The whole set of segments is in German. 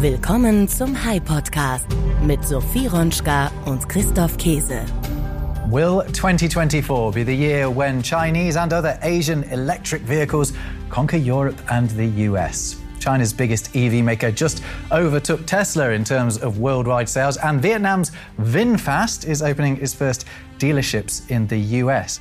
Willkommen zum High Podcast mit Sophie Ronschka und Christoph Käse. Will 2024 be the year when Chinese and other Asian electric vehicles conquer Europe and the US? China's biggest EV maker just overtook Tesla in terms of worldwide sales, and Vietnam's VinFast is opening its first dealerships in the US.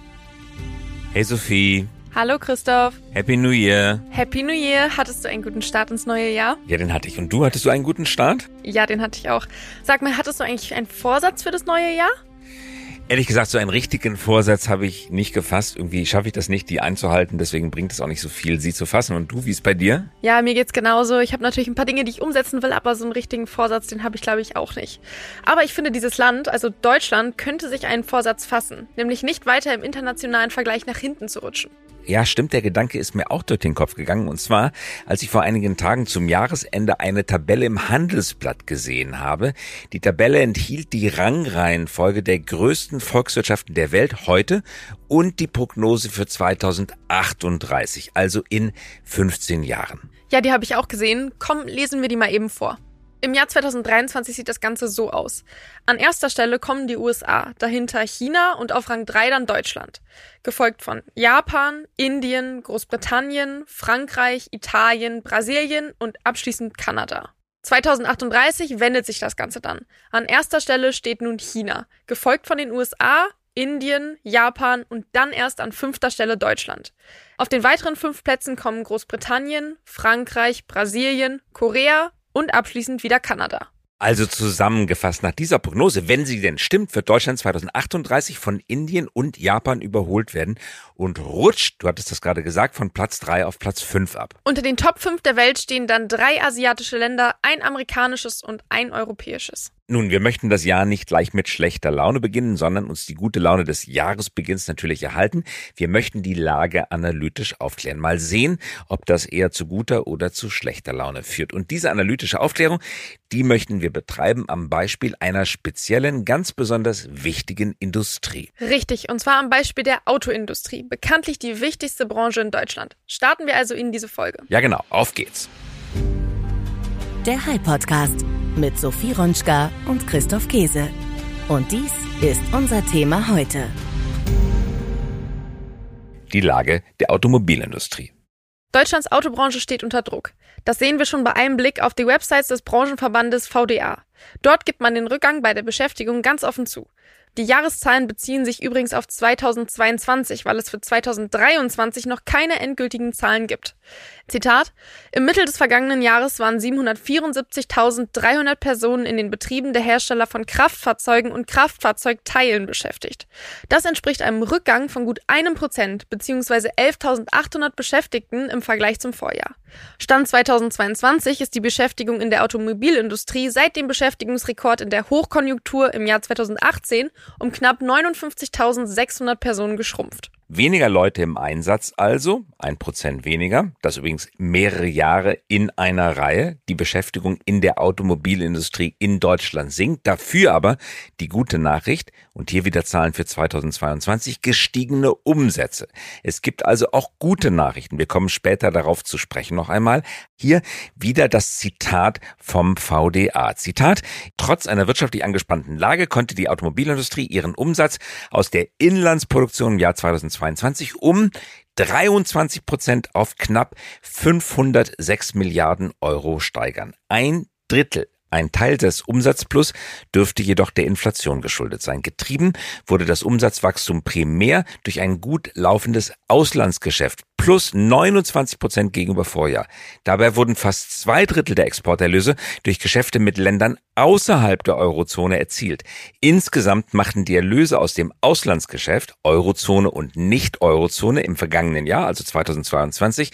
Hey Sophie. Hallo Christoph. Happy New Year. Happy New Year. Hattest du einen guten Start ins neue Jahr? Ja, den hatte ich. Und du, hattest du einen guten Start? Ja, den hatte ich auch. Sag mal, hattest du eigentlich einen Vorsatz für das neue Jahr? Ehrlich gesagt, so einen richtigen Vorsatz habe ich nicht gefasst. Irgendwie schaffe ich das nicht, die einzuhalten. Deswegen bringt es auch nicht so viel, sie zu fassen. Und du, wie ist bei dir? Ja, mir geht's genauso. Ich habe natürlich ein paar Dinge, die ich umsetzen will, aber so einen richtigen Vorsatz, den habe ich, glaube ich, auch nicht. Aber ich finde, dieses Land, also Deutschland, könnte sich einen Vorsatz fassen. Nämlich nicht weiter im internationalen Vergleich nach hinten zu rutschen. Ja, stimmt, der Gedanke ist mir auch durch den Kopf gegangen. Und zwar, als ich vor einigen Tagen zum Jahresende eine Tabelle im Handelsblatt gesehen habe. Die Tabelle enthielt die Rangreihenfolge der größten Volkswirtschaften der Welt heute und die Prognose für 2038, also in 15 Jahren. Ja, die habe ich auch gesehen. Komm, lesen wir die mal eben vor. Im Jahr 2023 sieht das Ganze so aus. An erster Stelle kommen die USA, dahinter China und auf Rang 3 dann Deutschland. Gefolgt von Japan, Indien, Großbritannien, Frankreich, Italien, Brasilien und abschließend Kanada. 2038 wendet sich das Ganze dann. An erster Stelle steht nun China, gefolgt von den USA, Indien, Japan und dann erst an fünfter Stelle Deutschland. Auf den weiteren fünf Plätzen kommen Großbritannien, Frankreich, Brasilien, Korea, und abschließend wieder Kanada. Also zusammengefasst, nach dieser Prognose, wenn sie denn stimmt, wird Deutschland 2038 von Indien und Japan überholt werden und rutscht, du hattest das gerade gesagt, von Platz 3 auf Platz 5 ab. Unter den Top 5 der Welt stehen dann drei asiatische Länder, ein amerikanisches und ein europäisches. Nun, wir möchten das Jahr nicht gleich mit schlechter Laune beginnen, sondern uns die gute Laune des Jahresbeginns natürlich erhalten. Wir möchten die Lage analytisch aufklären. Mal sehen, ob das eher zu guter oder zu schlechter Laune führt. Und diese analytische Aufklärung, die möchten wir betreiben am Beispiel einer speziellen, ganz besonders wichtigen Industrie. Richtig, und zwar am Beispiel der Autoindustrie, bekanntlich die wichtigste Branche in Deutschland. Starten wir also in diese Folge. Ja, genau, auf geht's. Der High Podcast mit Sophie Ronschka und Christoph Käse. Und dies ist unser Thema heute. Die Lage der Automobilindustrie. Deutschlands Autobranche steht unter Druck. Das sehen wir schon bei einem Blick auf die Websites des Branchenverbandes VDA. Dort gibt man den Rückgang bei der Beschäftigung ganz offen zu. Die Jahreszahlen beziehen sich übrigens auf 2022, weil es für 2023 noch keine endgültigen Zahlen gibt. Zitat: Im Mittel des vergangenen Jahres waren 774.300 Personen in den Betrieben der Hersteller von Kraftfahrzeugen und Kraftfahrzeugteilen beschäftigt. Das entspricht einem Rückgang von gut einem Prozent bzw. 11.800 Beschäftigten im Vergleich zum Vorjahr. Stand 2022 ist die Beschäftigung in der Automobilindustrie seit dem Beschäftigungsrekord in der Hochkonjunktur im Jahr 2018 um knapp 59.600 Personen geschrumpft. Weniger Leute im Einsatz also, ein Prozent weniger, das übrigens mehrere Jahre in einer Reihe. Die Beschäftigung in der Automobilindustrie in Deutschland sinkt. Dafür aber die gute Nachricht, und hier wieder Zahlen für 2022, gestiegene Umsätze. Es gibt also auch gute Nachrichten. Wir kommen später darauf zu sprechen noch einmal. Hier wieder das Zitat vom VDA. Zitat, trotz einer wirtschaftlich angespannten Lage konnte die Automobilindustrie ihren Umsatz aus der Inlandsproduktion im Jahr 2022 um 23 Prozent auf knapp 506 Milliarden Euro steigern. Ein Drittel ein Teil des Umsatzplus dürfte jedoch der Inflation geschuldet sein. Getrieben wurde das Umsatzwachstum primär durch ein gut laufendes Auslandsgeschäft plus 29 Prozent gegenüber Vorjahr. Dabei wurden fast zwei Drittel der Exporterlöse durch Geschäfte mit Ländern außerhalb der Eurozone erzielt. Insgesamt machten die Erlöse aus dem Auslandsgeschäft, Eurozone und Nicht-Eurozone im vergangenen Jahr, also 2022,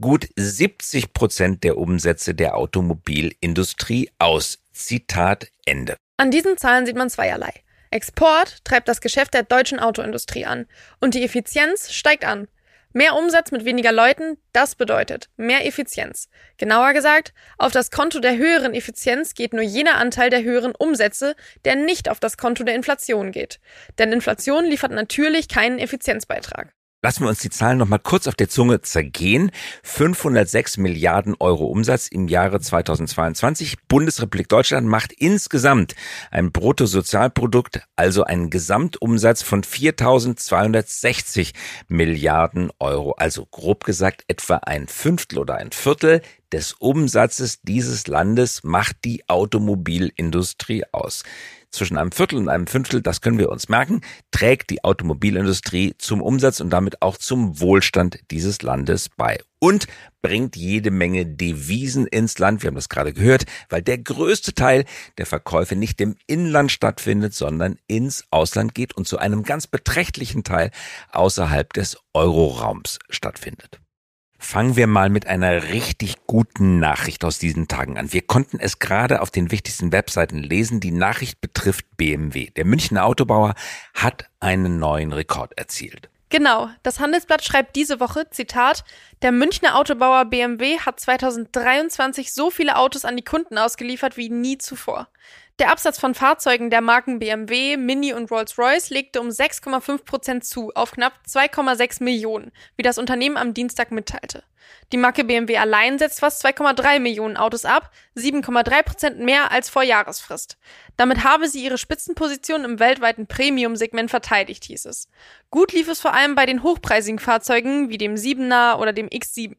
gut 70 Prozent der Umsätze der Automobilindustrie aus. Zitat Ende. An diesen Zahlen sieht man zweierlei. Export treibt das Geschäft der deutschen Autoindustrie an und die Effizienz steigt an. Mehr Umsatz mit weniger Leuten, das bedeutet mehr Effizienz. Genauer gesagt, auf das Konto der höheren Effizienz geht nur jener Anteil der höheren Umsätze, der nicht auf das Konto der Inflation geht. Denn Inflation liefert natürlich keinen Effizienzbeitrag. Lassen wir uns die Zahlen noch mal kurz auf der Zunge zergehen. 506 Milliarden Euro Umsatz im Jahre 2022. Bundesrepublik Deutschland macht insgesamt ein Bruttosozialprodukt, also einen Gesamtumsatz von 4.260 Milliarden Euro. Also grob gesagt etwa ein Fünftel oder ein Viertel des Umsatzes dieses Landes macht die Automobilindustrie aus zwischen einem Viertel und einem Fünftel, das können wir uns merken, trägt die Automobilindustrie zum Umsatz und damit auch zum Wohlstand dieses Landes bei. Und bringt jede Menge Devisen ins Land. Wir haben das gerade gehört, weil der größte Teil der Verkäufe nicht im Inland stattfindet, sondern ins Ausland geht und zu einem ganz beträchtlichen Teil außerhalb des Euroraums stattfindet. Fangen wir mal mit einer richtig guten Nachricht aus diesen Tagen an. Wir konnten es gerade auf den wichtigsten Webseiten lesen. Die Nachricht betrifft BMW. Der Münchner Autobauer hat einen neuen Rekord erzielt. Genau, das Handelsblatt schreibt diese Woche, Zitat, der Münchner Autobauer BMW hat 2023 so viele Autos an die Kunden ausgeliefert wie nie zuvor. Der Absatz von Fahrzeugen der Marken BMW, Mini und Rolls-Royce legte um 6,5 Prozent zu auf knapp 2,6 Millionen, wie das Unternehmen am Dienstag mitteilte. Die Marke BMW allein setzt fast 2,3 Millionen Autos ab, 7,3 Prozent mehr als vor Jahresfrist. Damit habe sie ihre Spitzenposition im weltweiten Premium-Segment verteidigt, hieß es. Gut lief es vor allem bei den hochpreisigen Fahrzeugen wie dem 7er oder dem X7.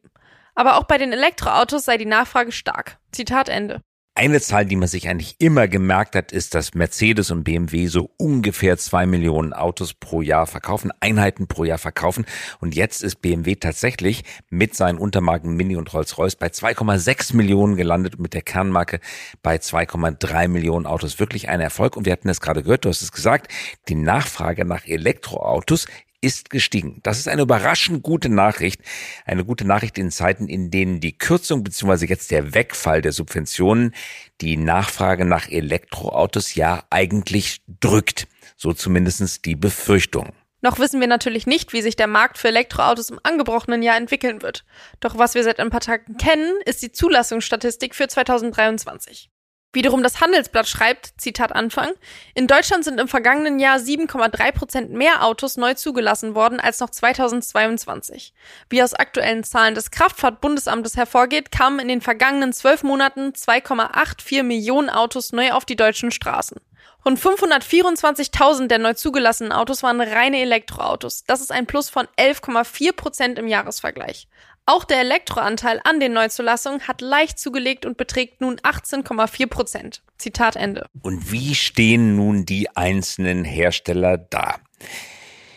Aber auch bei den Elektroautos sei die Nachfrage stark. Zitat Ende. Eine Zahl, die man sich eigentlich immer gemerkt hat, ist, dass Mercedes und BMW so ungefähr zwei Millionen Autos pro Jahr verkaufen, Einheiten pro Jahr verkaufen. Und jetzt ist BMW tatsächlich mit seinen Untermarken Mini und Rolls-Royce bei 2,6 Millionen gelandet und mit der Kernmarke bei 2,3 Millionen Autos. Wirklich ein Erfolg. Und wir hatten es gerade gehört, du hast es gesagt, die Nachfrage nach Elektroautos ist gestiegen. Das ist eine überraschend gute Nachricht. Eine gute Nachricht in Zeiten, in denen die Kürzung bzw. jetzt der Wegfall der Subventionen die Nachfrage nach Elektroautos ja eigentlich drückt. So zumindestens die Befürchtung. Noch wissen wir natürlich nicht, wie sich der Markt für Elektroautos im angebrochenen Jahr entwickeln wird. Doch was wir seit ein paar Tagen kennen, ist die Zulassungsstatistik für 2023. Wiederum das Handelsblatt schreibt, Zitat Anfang, in Deutschland sind im vergangenen Jahr 7,3 Prozent mehr Autos neu zugelassen worden als noch 2022. Wie aus aktuellen Zahlen des Kraftfahrtbundesamtes hervorgeht, kamen in den vergangenen zwölf Monaten 2,84 Millionen Autos neu auf die deutschen Straßen. Rund 524.000 der neu zugelassenen Autos waren reine Elektroautos. Das ist ein Plus von 11,4 Prozent im Jahresvergleich. Auch der Elektroanteil an den Neuzulassungen hat leicht zugelegt und beträgt nun 18,4 Prozent. Zitat Ende. Und wie stehen nun die einzelnen Hersteller da?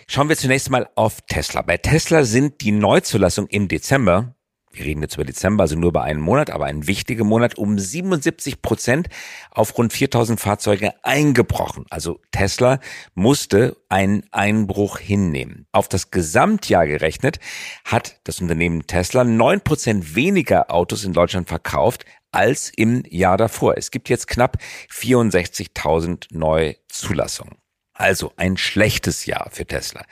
Schauen wir zunächst mal auf Tesla. Bei Tesla sind die Neuzulassungen im Dezember wir reden jetzt über Dezember, also nur über einen Monat, aber ein wichtiger Monat, um 77 Prozent auf rund 4000 Fahrzeuge eingebrochen. Also Tesla musste einen Einbruch hinnehmen. Auf das Gesamtjahr gerechnet hat das Unternehmen Tesla neun Prozent weniger Autos in Deutschland verkauft als im Jahr davor. Es gibt jetzt knapp 64.000 neue Zulassungen. Also ein schlechtes Jahr für Tesla.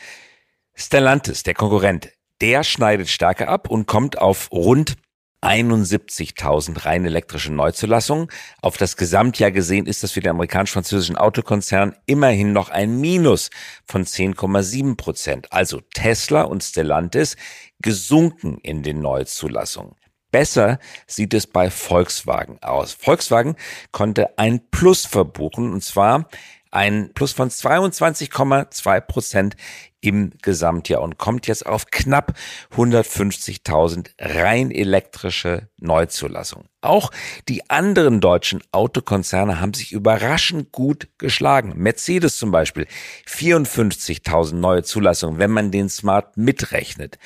Stellantis, der Konkurrent, der schneidet stärker ab und kommt auf rund 71.000 rein elektrische Neuzulassungen. Auf das Gesamtjahr gesehen ist das für den amerikanisch-französischen Autokonzern immerhin noch ein Minus von 10,7 Prozent. Also Tesla und Stellantis gesunken in den Neuzulassungen. Besser sieht es bei Volkswagen aus. Volkswagen konnte ein Plus verbuchen und zwar ein Plus von 22,2 Prozent im Gesamtjahr und kommt jetzt auf knapp 150.000 rein elektrische Neuzulassungen. Auch die anderen deutschen Autokonzerne haben sich überraschend gut geschlagen. Mercedes zum Beispiel 54.000 neue Zulassungen, wenn man den Smart mitrechnet.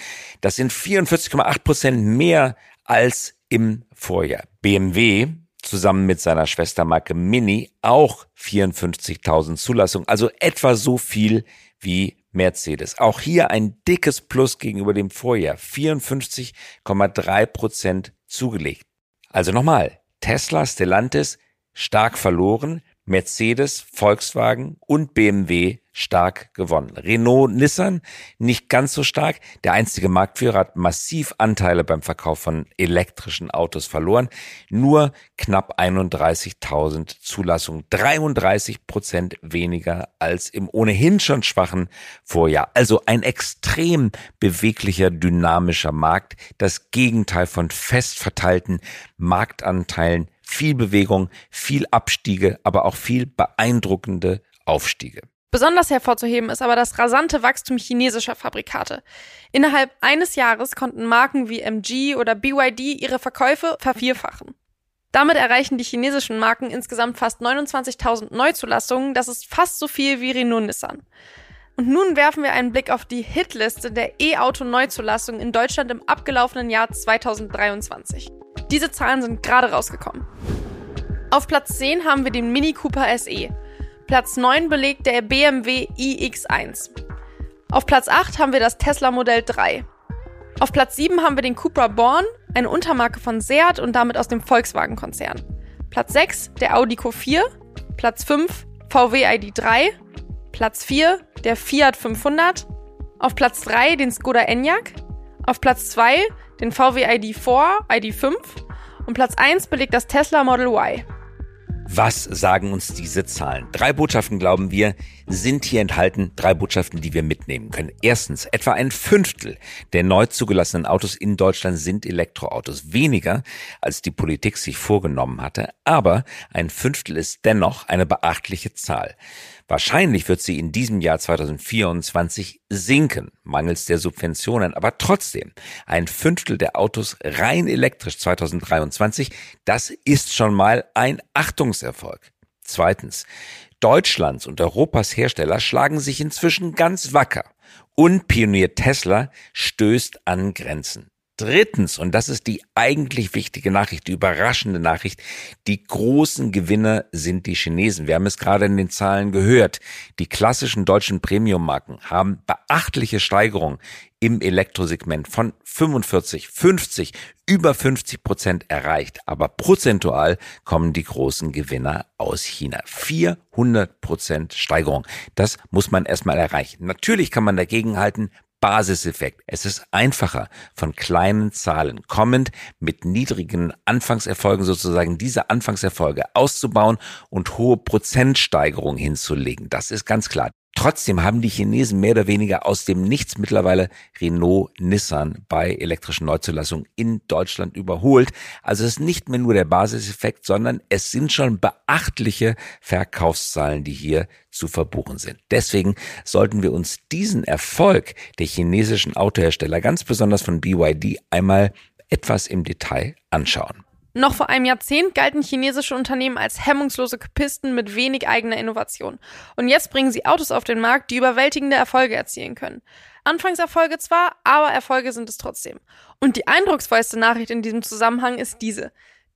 Das sind 44,8 Prozent mehr als im Vorjahr. BMW zusammen mit seiner Schwestermarke Mini auch 54.000 Zulassungen, also etwa so viel wie Mercedes. Auch hier ein dickes Plus gegenüber dem Vorjahr, 54,3 Prozent zugelegt. Also nochmal, Tesla, Stellantis stark verloren, Mercedes, Volkswagen und BMW stark gewonnen. Renault, Nissan nicht ganz so stark. Der einzige Marktführer hat massiv Anteile beim Verkauf von elektrischen Autos verloren. Nur knapp 31.000 Zulassungen. 33 Prozent weniger als im ohnehin schon schwachen Vorjahr. Also ein extrem beweglicher, dynamischer Markt. Das Gegenteil von fest verteilten Marktanteilen viel Bewegung, viel Abstiege, aber auch viel beeindruckende Aufstiege. Besonders hervorzuheben ist aber das rasante Wachstum chinesischer Fabrikate. Innerhalb eines Jahres konnten Marken wie MG oder BYD ihre Verkäufe vervierfachen. Damit erreichen die chinesischen Marken insgesamt fast 29.000 Neuzulassungen, das ist fast so viel wie Renault Nissan. Und nun werfen wir einen Blick auf die Hitliste der E-Auto-Neuzulassungen in Deutschland im abgelaufenen Jahr 2023. Diese Zahlen sind gerade rausgekommen. Auf Platz 10 haben wir den Mini Cooper SE. Platz 9 belegt der BMW iX1. Auf Platz 8 haben wir das Tesla Modell 3. Auf Platz 7 haben wir den Cupra Born, eine Untermarke von Seat und damit aus dem Volkswagen-Konzern. Platz 6 der Audi Q4. Platz 5 VW ID3. Platz 4 der Fiat 500. Auf Platz 3 den Skoda Enyaq. Auf Platz 2 den VW ID4, ID5 und Platz 1 belegt das Tesla Model Y. Was sagen uns diese Zahlen? Drei Botschaften, glauben wir, sind hier enthalten. Drei Botschaften, die wir mitnehmen können. Erstens, etwa ein Fünftel der neu zugelassenen Autos in Deutschland sind Elektroautos. Weniger, als die Politik sich vorgenommen hatte. Aber ein Fünftel ist dennoch eine beachtliche Zahl. Wahrscheinlich wird sie in diesem Jahr 2024 sinken, mangels der Subventionen. Aber trotzdem, ein Fünftel der Autos rein elektrisch 2023, das ist schon mal ein Achtungserfolg. Zweitens, Deutschlands und Europas Hersteller schlagen sich inzwischen ganz wacker. Und Pionier Tesla stößt an Grenzen. Drittens, und das ist die eigentlich wichtige Nachricht, die überraschende Nachricht, die großen Gewinner sind die Chinesen. Wir haben es gerade in den Zahlen gehört. Die klassischen deutschen Premium-Marken haben beachtliche Steigerungen im Elektrosegment von 45, 50, über 50 Prozent erreicht. Aber prozentual kommen die großen Gewinner aus China. 400 Prozent Steigerung. Das muss man erstmal erreichen. Natürlich kann man dagegen halten, Basiseffekt. Es ist einfacher, von kleinen Zahlen kommend mit niedrigen Anfangserfolgen sozusagen diese Anfangserfolge auszubauen und hohe Prozentsteigerungen hinzulegen. Das ist ganz klar. Trotzdem haben die Chinesen mehr oder weniger aus dem Nichts mittlerweile Renault, Nissan bei elektrischen Neuzulassungen in Deutschland überholt. Also es ist nicht mehr nur der Basiseffekt, sondern es sind schon beachtliche Verkaufszahlen, die hier zu verbuchen sind. Deswegen sollten wir uns diesen Erfolg der chinesischen Autohersteller, ganz besonders von BYD, einmal etwas im Detail anschauen. Noch vor einem Jahrzehnt galten chinesische Unternehmen als hemmungslose Kopisten mit wenig eigener Innovation. Und jetzt bringen sie Autos auf den Markt, die überwältigende Erfolge erzielen können. Anfangserfolge zwar, aber Erfolge sind es trotzdem. Und die eindrucksvollste Nachricht in diesem Zusammenhang ist diese.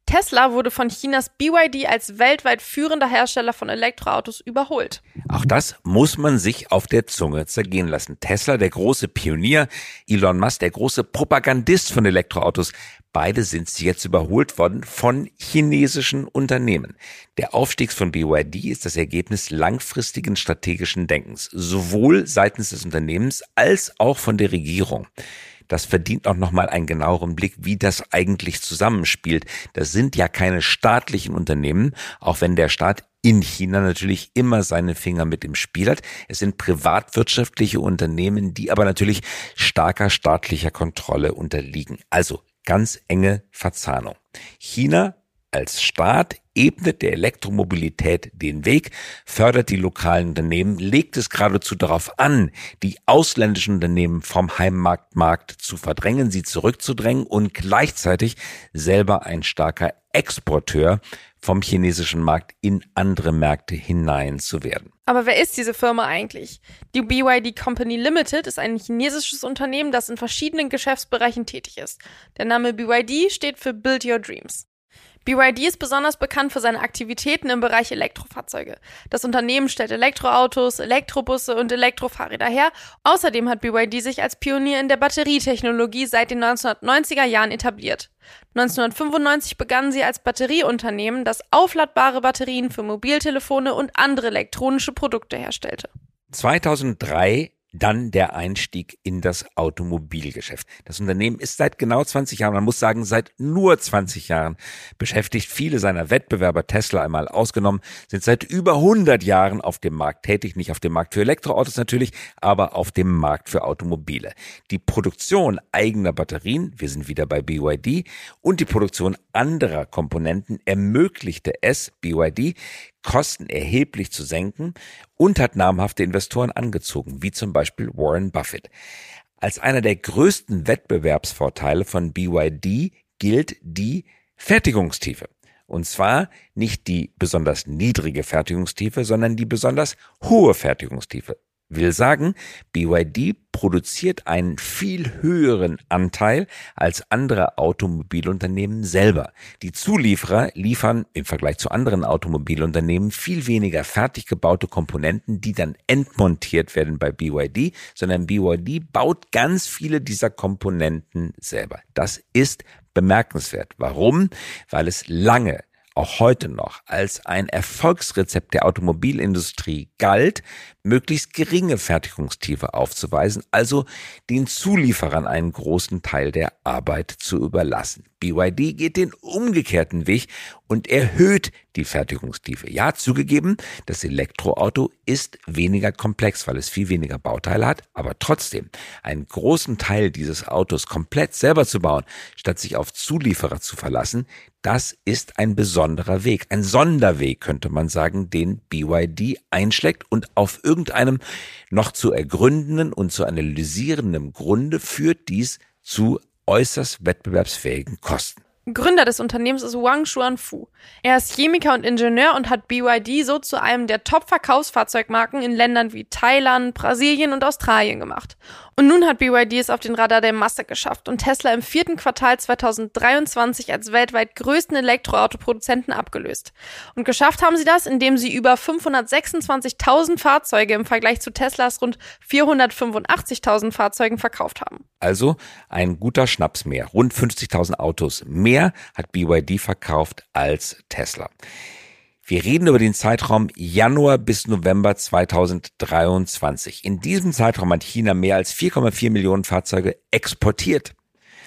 Tesla wurde von Chinas BYD als weltweit führender Hersteller von Elektroautos überholt. Auch das muss man sich auf der Zunge zergehen lassen. Tesla, der große Pionier, Elon Musk, der große Propagandist von Elektroautos, beide sind sie jetzt überholt worden von chinesischen Unternehmen. Der Aufstieg von BYD ist das Ergebnis langfristigen strategischen Denkens, sowohl seitens des Unternehmens als auch von der Regierung. Das verdient auch nochmal einen genaueren Blick, wie das eigentlich zusammenspielt. Das sind ja keine staatlichen Unternehmen, auch wenn der Staat in China natürlich immer seine Finger mit im Spiel hat. Es sind privatwirtschaftliche Unternehmen, die aber natürlich starker staatlicher Kontrolle unterliegen. Also ganz enge Verzahnung. China als Staat ebnet der Elektromobilität den Weg, fördert die lokalen Unternehmen, legt es geradezu darauf an, die ausländischen Unternehmen vom Heimmarktmarkt zu verdrängen, sie zurückzudrängen und gleichzeitig selber ein starker Exporteur vom chinesischen Markt in andere Märkte hinein zu werden. Aber wer ist diese Firma eigentlich? Die BYD Company Limited ist ein chinesisches Unternehmen, das in verschiedenen Geschäftsbereichen tätig ist. Der Name BYD steht für Build Your Dreams. BYD ist besonders bekannt für seine Aktivitäten im Bereich Elektrofahrzeuge. Das Unternehmen stellt Elektroautos, Elektrobusse und Elektrofahrräder her. Außerdem hat BYD sich als Pionier in der Batterietechnologie seit den 1990er Jahren etabliert. 1995 begannen sie als Batterieunternehmen, das aufladbare Batterien für Mobiltelefone und andere elektronische Produkte herstellte. 2003 dann der Einstieg in das Automobilgeschäft. Das Unternehmen ist seit genau 20 Jahren, man muss sagen, seit nur 20 Jahren beschäftigt. Viele seiner Wettbewerber, Tesla einmal ausgenommen, sind seit über 100 Jahren auf dem Markt tätig. Nicht auf dem Markt für Elektroautos natürlich, aber auf dem Markt für Automobile. Die Produktion eigener Batterien, wir sind wieder bei BYD, und die Produktion anderer Komponenten ermöglichte es BYD, Kosten erheblich zu senken und hat namhafte Investoren angezogen, wie zum Beispiel Warren Buffett. Als einer der größten Wettbewerbsvorteile von BYD gilt die Fertigungstiefe. Und zwar nicht die besonders niedrige Fertigungstiefe, sondern die besonders hohe Fertigungstiefe. Will sagen, BYD produziert einen viel höheren Anteil als andere Automobilunternehmen selber. Die Zulieferer liefern im Vergleich zu anderen Automobilunternehmen viel weniger fertig gebaute Komponenten, die dann entmontiert werden bei BYD, sondern BYD baut ganz viele dieser Komponenten selber. Das ist bemerkenswert. Warum? Weil es lange auch heute noch als ein Erfolgsrezept der Automobilindustrie galt, möglichst geringe Fertigungstiefe aufzuweisen, also den Zulieferern einen großen Teil der Arbeit zu überlassen. BYD geht den umgekehrten Weg und erhöht die Fertigungstiefe. Ja, zugegeben, das Elektroauto ist weniger komplex, weil es viel weniger Bauteile hat, aber trotzdem einen großen Teil dieses Autos komplett selber zu bauen, statt sich auf Zulieferer zu verlassen, das ist ein besonderer Weg, ein Sonderweg könnte man sagen, den BYD einschlägt und auf irgendeinem noch zu ergründenden und zu analysierenden Grunde führt dies zu äußerst wettbewerbsfähigen Kosten. Gründer des Unternehmens ist Wang Xuanfu. Er ist Chemiker und Ingenieur und hat BYD so zu einem der Top-Verkaufsfahrzeugmarken in Ländern wie Thailand, Brasilien und Australien gemacht. Und nun hat BYD es auf den Radar der Masse geschafft und Tesla im vierten Quartal 2023 als weltweit größten Elektroautoproduzenten abgelöst. Und geschafft haben sie das, indem sie über 526.000 Fahrzeuge im Vergleich zu Teslas rund 485.000 Fahrzeugen verkauft haben. Also ein guter Schnaps mehr. Rund 50.000 Autos mehr hat BYD verkauft als Tesla. Wir reden über den Zeitraum Januar bis November 2023. In diesem Zeitraum hat China mehr als 4,4 Millionen Fahrzeuge exportiert.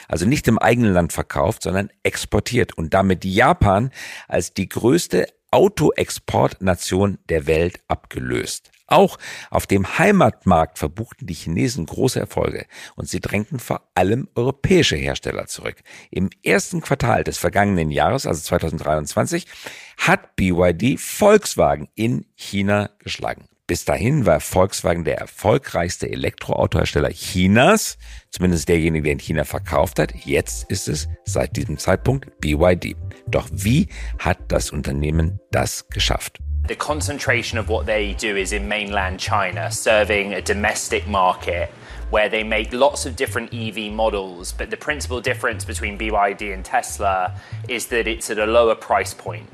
Also nicht im eigenen Land verkauft, sondern exportiert und damit Japan als die größte Autoexportnation der Welt abgelöst. Auch auf dem Heimatmarkt verbuchten die Chinesen große Erfolge und sie drängten vor allem europäische Hersteller zurück. Im ersten Quartal des vergangenen Jahres, also 2023, hat BYD Volkswagen in China geschlagen. Bis dahin war Volkswagen der erfolgreichste Elektroautohersteller Chinas, zumindest derjenige, der in China verkauft hat. Jetzt ist es seit diesem Zeitpunkt BYD. Doch wie hat das Unternehmen das geschafft? The concentration of what they do is in mainland China, serving a domestic market where they make lots of different EV models. But the principal difference between BYD and Tesla is that it's at a lower price point.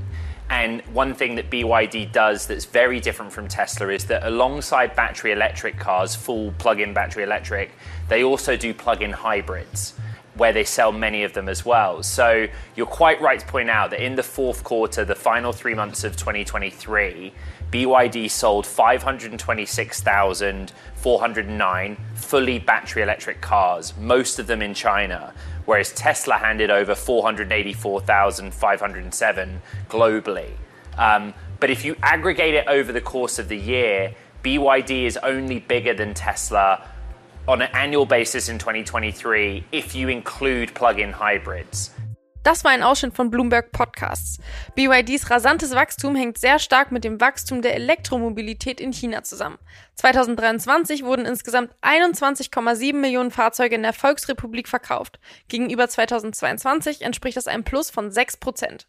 And one thing that BYD does that's very different from Tesla is that alongside battery electric cars, full plug in battery electric, they also do plug in hybrids where they sell many of them as well. So you're quite right to point out that in the fourth quarter, the final three months of 2023, BYD sold 526,409 fully battery electric cars, most of them in China, whereas Tesla handed over 484,507 globally. Um, but if you aggregate it over the course of the year, BYD is only bigger than Tesla on an annual basis in 2023 if you include plug-in hybrids. Das war ein Ausschnitt von Bloomberg Podcasts. BYDs rasantes Wachstum hängt sehr stark mit dem Wachstum der Elektromobilität in China zusammen. 2023 wurden insgesamt 21,7 Millionen Fahrzeuge in der Volksrepublik verkauft. Gegenüber 2022 entspricht das einem Plus von 6 Prozent.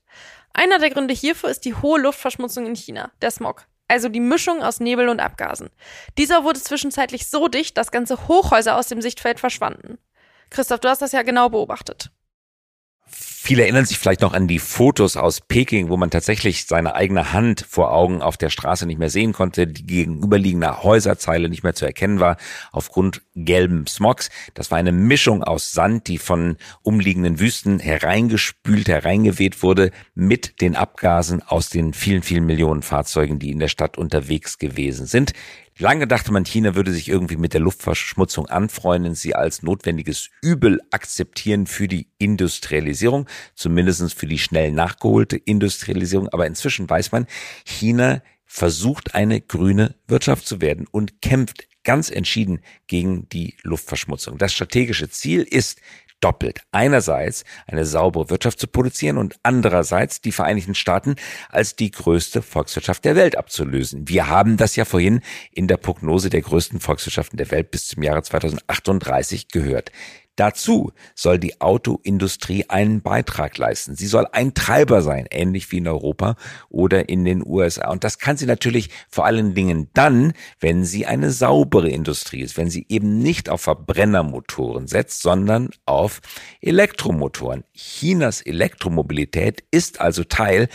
Einer der Gründe hierfür ist die hohe Luftverschmutzung in China, der Smog also die Mischung aus Nebel und Abgasen. Dieser wurde zwischenzeitlich so dicht, dass ganze Hochhäuser aus dem Sichtfeld verschwanden. Christoph, du hast das ja genau beobachtet. Viele erinnern sich vielleicht noch an die Fotos aus Peking, wo man tatsächlich seine eigene Hand vor Augen auf der Straße nicht mehr sehen konnte, die gegenüberliegende Häuserzeile nicht mehr zu erkennen war aufgrund gelben Smogs. Das war eine Mischung aus Sand, die von umliegenden Wüsten hereingespült, hereingeweht wurde, mit den Abgasen aus den vielen, vielen Millionen Fahrzeugen, die in der Stadt unterwegs gewesen sind. Lange dachte man, China würde sich irgendwie mit der Luftverschmutzung anfreunden, sie als notwendiges Übel akzeptieren für die Industrialisierung, zumindestens für die schnell nachgeholte Industrialisierung. Aber inzwischen weiß man, China versucht eine grüne Wirtschaft zu werden und kämpft ganz entschieden gegen die Luftverschmutzung. Das strategische Ziel ist, doppelt. Einerseits eine saubere Wirtschaft zu produzieren und andererseits die Vereinigten Staaten als die größte Volkswirtschaft der Welt abzulösen. Wir haben das ja vorhin in der Prognose der größten Volkswirtschaften der Welt bis zum Jahre 2038 gehört. Dazu soll die Autoindustrie einen Beitrag leisten. Sie soll ein Treiber sein, ähnlich wie in Europa oder in den USA. Und das kann sie natürlich vor allen Dingen dann, wenn sie eine saubere Industrie ist, wenn sie eben nicht auf Verbrennermotoren setzt, sondern auf Elektromotoren. Chinas Elektromobilität ist also Teil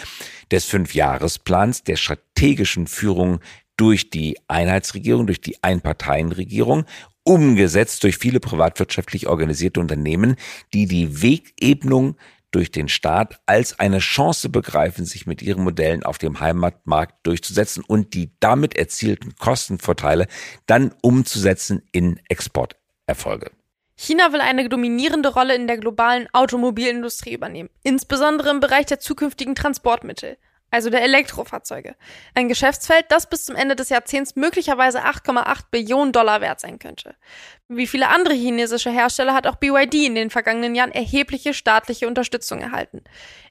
des Fünfjahresplans der strategischen Führung durch die Einheitsregierung, durch die Einparteienregierung umgesetzt durch viele privatwirtschaftlich organisierte Unternehmen, die die Wegebnung durch den Staat als eine Chance begreifen, sich mit ihren Modellen auf dem Heimatmarkt durchzusetzen und die damit erzielten Kostenvorteile dann umzusetzen in Exporterfolge. China will eine dominierende Rolle in der globalen Automobilindustrie übernehmen, insbesondere im Bereich der zukünftigen Transportmittel also der Elektrofahrzeuge. Ein Geschäftsfeld, das bis zum Ende des Jahrzehnts möglicherweise 8,8 Billionen Dollar wert sein könnte. Wie viele andere chinesische Hersteller hat auch BYD in den vergangenen Jahren erhebliche staatliche Unterstützung erhalten.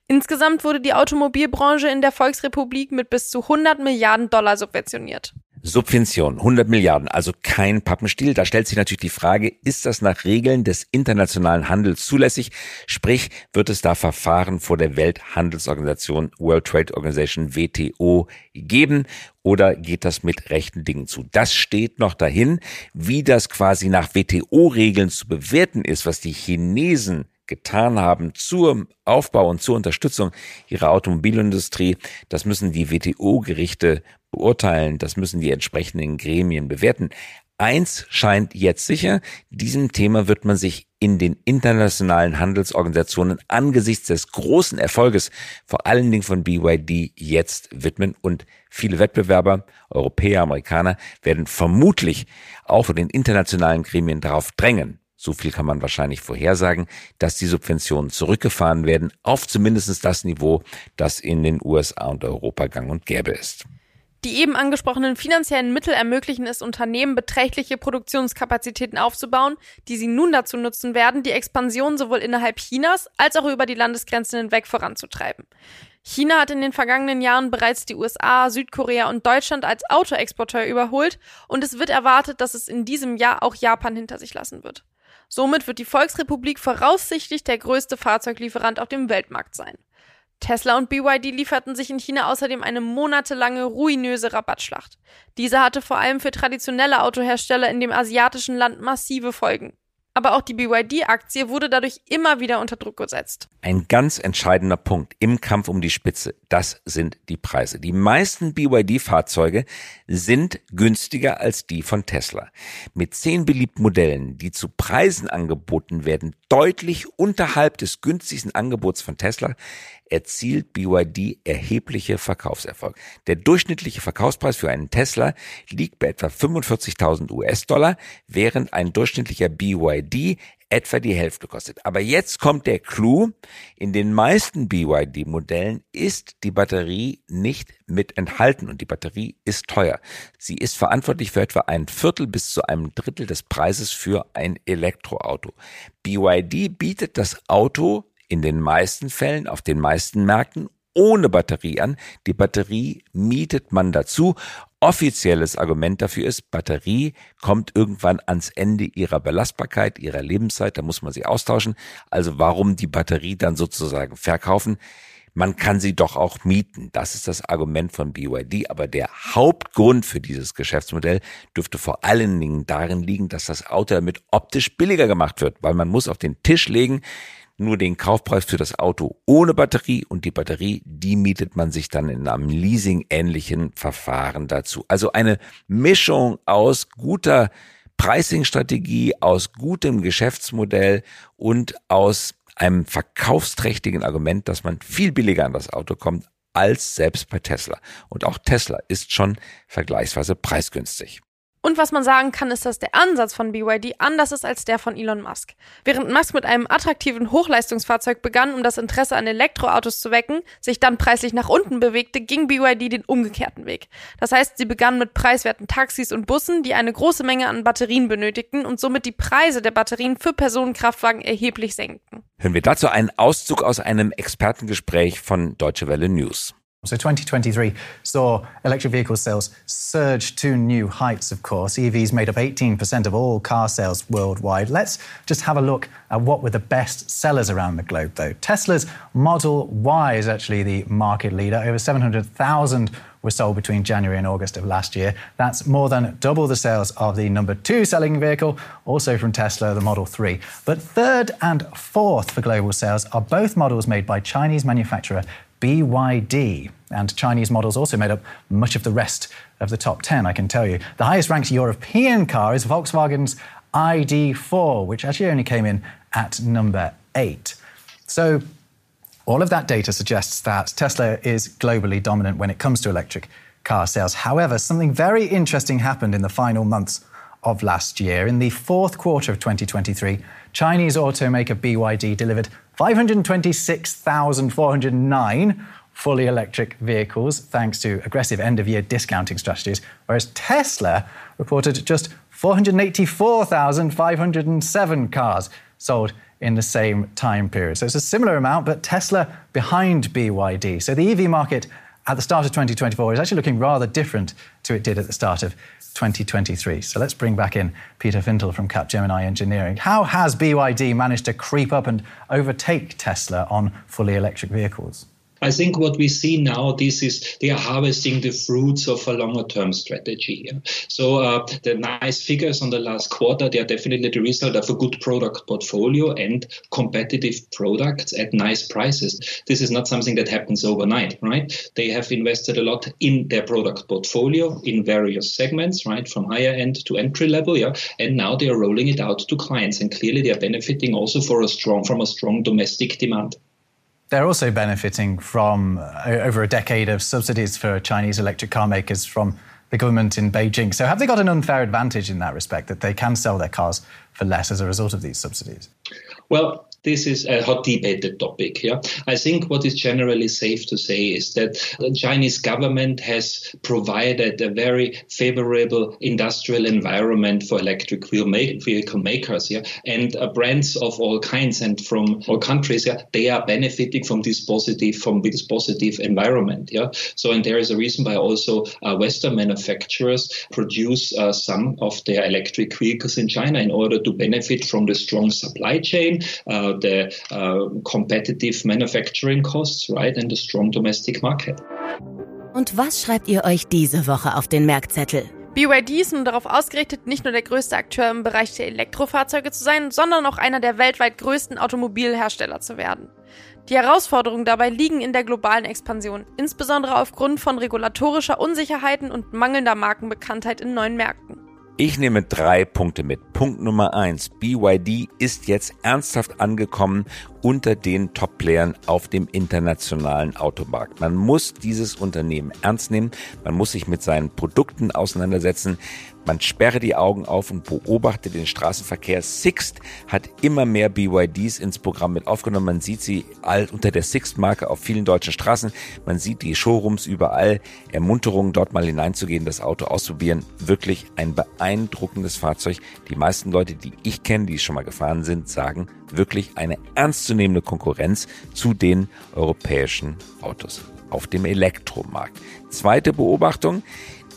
Insgesamt wurde die Automobilbranche in der Volksrepublik mit bis zu 100 Milliarden Dollar subventioniert. Subvention, 100 Milliarden, also kein Pappenstiel. Da stellt sich natürlich die Frage, ist das nach Regeln des internationalen Handels zulässig? Sprich, wird es da Verfahren vor der Welthandelsorganisation World Trade Organization WTO geben oder geht das mit rechten Dingen zu? Das steht noch dahin. Wie das quasi nach WTO-Regeln zu bewerten ist, was die Chinesen getan haben zur Aufbau und zur Unterstützung ihrer Automobilindustrie, das müssen die WTO-Gerichte beurteilen, das müssen die entsprechenden Gremien bewerten. Eins scheint jetzt sicher, diesem Thema wird man sich in den internationalen Handelsorganisationen angesichts des großen Erfolges, vor allen Dingen von BYD, jetzt widmen und viele Wettbewerber, Europäer, Amerikaner, werden vermutlich auch von den internationalen Gremien darauf drängen, so viel kann man wahrscheinlich vorhersagen, dass die Subventionen zurückgefahren werden auf zumindest das Niveau, das in den USA und Europa gang und gäbe ist. Die eben angesprochenen finanziellen Mittel ermöglichen es Unternehmen, beträchtliche Produktionskapazitäten aufzubauen, die sie nun dazu nutzen werden, die Expansion sowohl innerhalb Chinas als auch über die Landesgrenzen hinweg voranzutreiben. China hat in den vergangenen Jahren bereits die USA, Südkorea und Deutschland als Autoexporteur überholt und es wird erwartet, dass es in diesem Jahr auch Japan hinter sich lassen wird. Somit wird die Volksrepublik voraussichtlich der größte Fahrzeuglieferant auf dem Weltmarkt sein. Tesla und BYD lieferten sich in China außerdem eine monatelange ruinöse Rabattschlacht. Diese hatte vor allem für traditionelle Autohersteller in dem asiatischen Land massive Folgen. Aber auch die BYD-Aktie wurde dadurch immer wieder unter Druck gesetzt. Ein ganz entscheidender Punkt im Kampf um die Spitze, das sind die Preise. Die meisten BYD-Fahrzeuge sind günstiger als die von Tesla. Mit zehn beliebten Modellen, die zu Preisen angeboten werden, deutlich unterhalb des günstigsten Angebots von Tesla, erzielt BYD erhebliche Verkaufserfolg. Der durchschnittliche Verkaufspreis für einen Tesla liegt bei etwa 45.000 US-Dollar, während ein durchschnittlicher BYD etwa die Hälfte kostet. Aber jetzt kommt der Clou. In den meisten BYD-Modellen ist die Batterie nicht mit enthalten und die Batterie ist teuer. Sie ist verantwortlich für etwa ein Viertel bis zu einem Drittel des Preises für ein Elektroauto. BYD bietet das Auto in den meisten Fällen auf den meisten Märkten ohne Batterie an. Die Batterie mietet man dazu. Offizielles Argument dafür ist, Batterie kommt irgendwann ans Ende ihrer Belastbarkeit, ihrer Lebenszeit, da muss man sie austauschen. Also warum die Batterie dann sozusagen verkaufen? Man kann sie doch auch mieten. Das ist das Argument von BYD. Aber der Hauptgrund für dieses Geschäftsmodell dürfte vor allen Dingen darin liegen, dass das Auto damit optisch billiger gemacht wird, weil man muss auf den Tisch legen, nur den Kaufpreis für das Auto ohne Batterie und die Batterie, die mietet man sich dann in einem Leasing-ähnlichen Verfahren dazu. Also eine Mischung aus guter Pricing-Strategie, aus gutem Geschäftsmodell und aus einem verkaufsträchtigen Argument, dass man viel billiger an das Auto kommt als selbst bei Tesla. Und auch Tesla ist schon vergleichsweise preisgünstig. Und was man sagen kann, ist, dass der Ansatz von BYD anders ist als der von Elon Musk. Während Musk mit einem attraktiven Hochleistungsfahrzeug begann, um das Interesse an Elektroautos zu wecken, sich dann preislich nach unten bewegte, ging BYD den umgekehrten Weg. Das heißt, sie begannen mit preiswerten Taxis und Bussen, die eine große Menge an Batterien benötigten und somit die Preise der Batterien für Personenkraftwagen erheblich senkten. Hören wir dazu einen Auszug aus einem Expertengespräch von Deutsche Welle News. So 2023 saw electric vehicle sales surge to new heights, of course. EVs made up 18% of all car sales worldwide. Let's just have a look at what were the best sellers around the globe, though. Tesla's Model Y is actually the market leader. Over 700,000 were sold between January and August of last year. That's more than double the sales of the number two selling vehicle, also from Tesla, the Model 3. But third and fourth for global sales are both models made by Chinese manufacturer BYD. And Chinese models also made up much of the rest of the top 10, I can tell you. The highest ranked European car is Volkswagen's ID4, which actually only came in at number eight. So, all of that data suggests that Tesla is globally dominant when it comes to electric car sales. However, something very interesting happened in the final months of last year. In the fourth quarter of 2023, Chinese automaker BYD delivered 526,409 fully electric vehicles thanks to aggressive end of year discounting strategies, whereas Tesla reported just 484,507 cars sold in the same time period. So it's a similar amount, but Tesla behind BYD. So the EV market at the start of 2024 is actually looking rather different to it did at the start of 2023. So let's bring back in Peter Fintel from Capgemini Engineering. How has BYD managed to creep up and overtake Tesla on fully electric vehicles? I think what we see now, this is they are harvesting the fruits of a longer term strategy. So uh, the nice figures on the last quarter, they are definitely the result of a good product portfolio and competitive products at nice prices. This is not something that happens overnight, right? They have invested a lot in their product portfolio in various segments, right, from higher end to entry level, yeah, and now they are rolling it out to clients, and clearly they are benefiting also for a strong from a strong domestic demand. They're also benefiting from uh, over a decade of subsidies for Chinese electric car makers from the government in Beijing. So, have they got an unfair advantage in that respect that they can sell their cars for less as a result of these subsidies? Well, this is a hot debated topic. Yeah, I think what is generally safe to say is that the Chinese government has provided a very favorable industrial environment for electric vehicle makers. Yeah, and uh, brands of all kinds and from all countries. Yeah, they are benefiting from this positive from this positive environment. Yeah, so and there is a reason why also uh, Western manufacturers produce uh, some of their electric vehicles in China in order to benefit from the strong supply chain. Uh, the uh, competitive manufacturing costs, right, and the strong domestic market. Und was schreibt ihr euch diese Woche auf den Merkzettel? BYD ist nun darauf ausgerichtet, nicht nur der größte Akteur im Bereich der Elektrofahrzeuge zu sein, sondern auch einer der weltweit größten Automobilhersteller zu werden. Die Herausforderungen dabei liegen in der globalen Expansion, insbesondere aufgrund von regulatorischer Unsicherheiten und mangelnder Markenbekanntheit in neuen Märkten. Ich nehme drei Punkte mit. Punkt Nummer eins. BYD ist jetzt ernsthaft angekommen unter den Top-Playern auf dem internationalen Automarkt. Man muss dieses Unternehmen ernst nehmen. Man muss sich mit seinen Produkten auseinandersetzen. Man sperre die Augen auf und beobachte den Straßenverkehr. Sixt hat immer mehr BYDs ins Programm mit aufgenommen. Man sieht sie all unter der Sixt-Marke auf vielen deutschen Straßen. Man sieht die Showrooms überall. Ermunterungen, dort mal hineinzugehen, das Auto auszuprobieren. Wirklich ein beeindruckendes Fahrzeug. Die meisten Leute, die ich kenne, die schon mal gefahren sind, sagen wirklich eine ernstzunehmende Konkurrenz zu den europäischen Autos auf dem Elektromarkt. Zweite Beobachtung.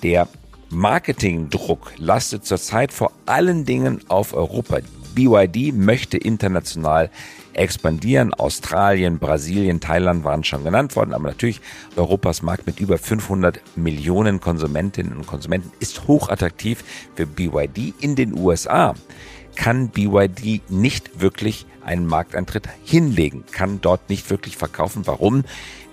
Der Marketingdruck lastet zurzeit vor allen Dingen auf Europa. BYD möchte international expandieren. Australien, Brasilien, Thailand waren schon genannt worden, aber natürlich Europas Markt mit über 500 Millionen Konsumentinnen und Konsumenten ist hochattraktiv für BYD in den USA kann BYD nicht wirklich einen Markteintritt hinlegen, kann dort nicht wirklich verkaufen. Warum?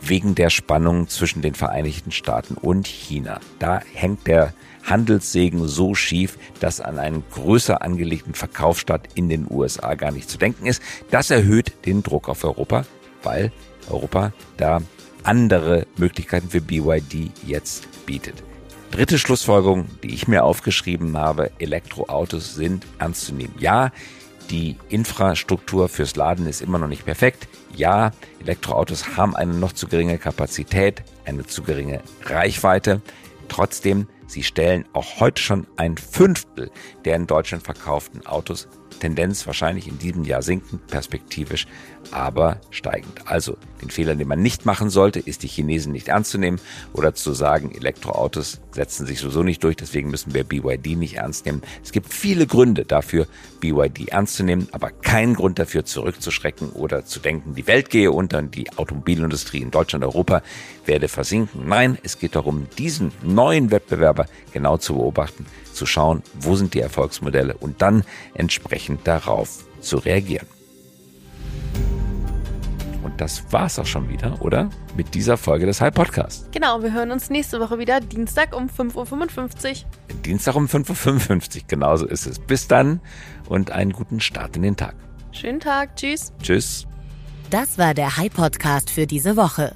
Wegen der Spannung zwischen den Vereinigten Staaten und China. Da hängt der Handelssegen so schief, dass an einen größer angelegten Verkaufsstart in den USA gar nicht zu denken ist. Das erhöht den Druck auf Europa, weil Europa da andere Möglichkeiten für BYD jetzt bietet. Dritte Schlussfolgerung, die ich mir aufgeschrieben habe, Elektroautos sind ernst zu nehmen. Ja, die Infrastruktur fürs Laden ist immer noch nicht perfekt. Ja, Elektroautos haben eine noch zu geringe Kapazität, eine zu geringe Reichweite. Trotzdem, sie stellen auch heute schon ein Fünftel der in Deutschland verkauften Autos Tendenz wahrscheinlich in diesem Jahr sinkend, perspektivisch aber steigend. Also den Fehler, den man nicht machen sollte, ist die Chinesen nicht ernst zu nehmen oder zu sagen, Elektroautos setzen sich sowieso nicht durch, deswegen müssen wir BYD nicht ernst nehmen. Es gibt viele Gründe dafür, BYD ernst zu nehmen, aber keinen Grund dafür zurückzuschrecken oder zu denken, die Welt gehe unter und die Automobilindustrie in Deutschland, Europa werde versinken. Nein, es geht darum, diesen neuen Wettbewerber genau zu beobachten, zu schauen, wo sind die Erfolgsmodelle und dann entsprechend darauf zu reagieren. Und das war's auch schon wieder, oder? Mit dieser Folge des High Podcasts. Genau, wir hören uns nächste Woche wieder, Dienstag um 5.55 Uhr. Dienstag um 5.55 Uhr, genauso ist es. Bis dann und einen guten Start in den Tag. Schönen Tag, tschüss. Tschüss. Das war der High Podcast für diese Woche.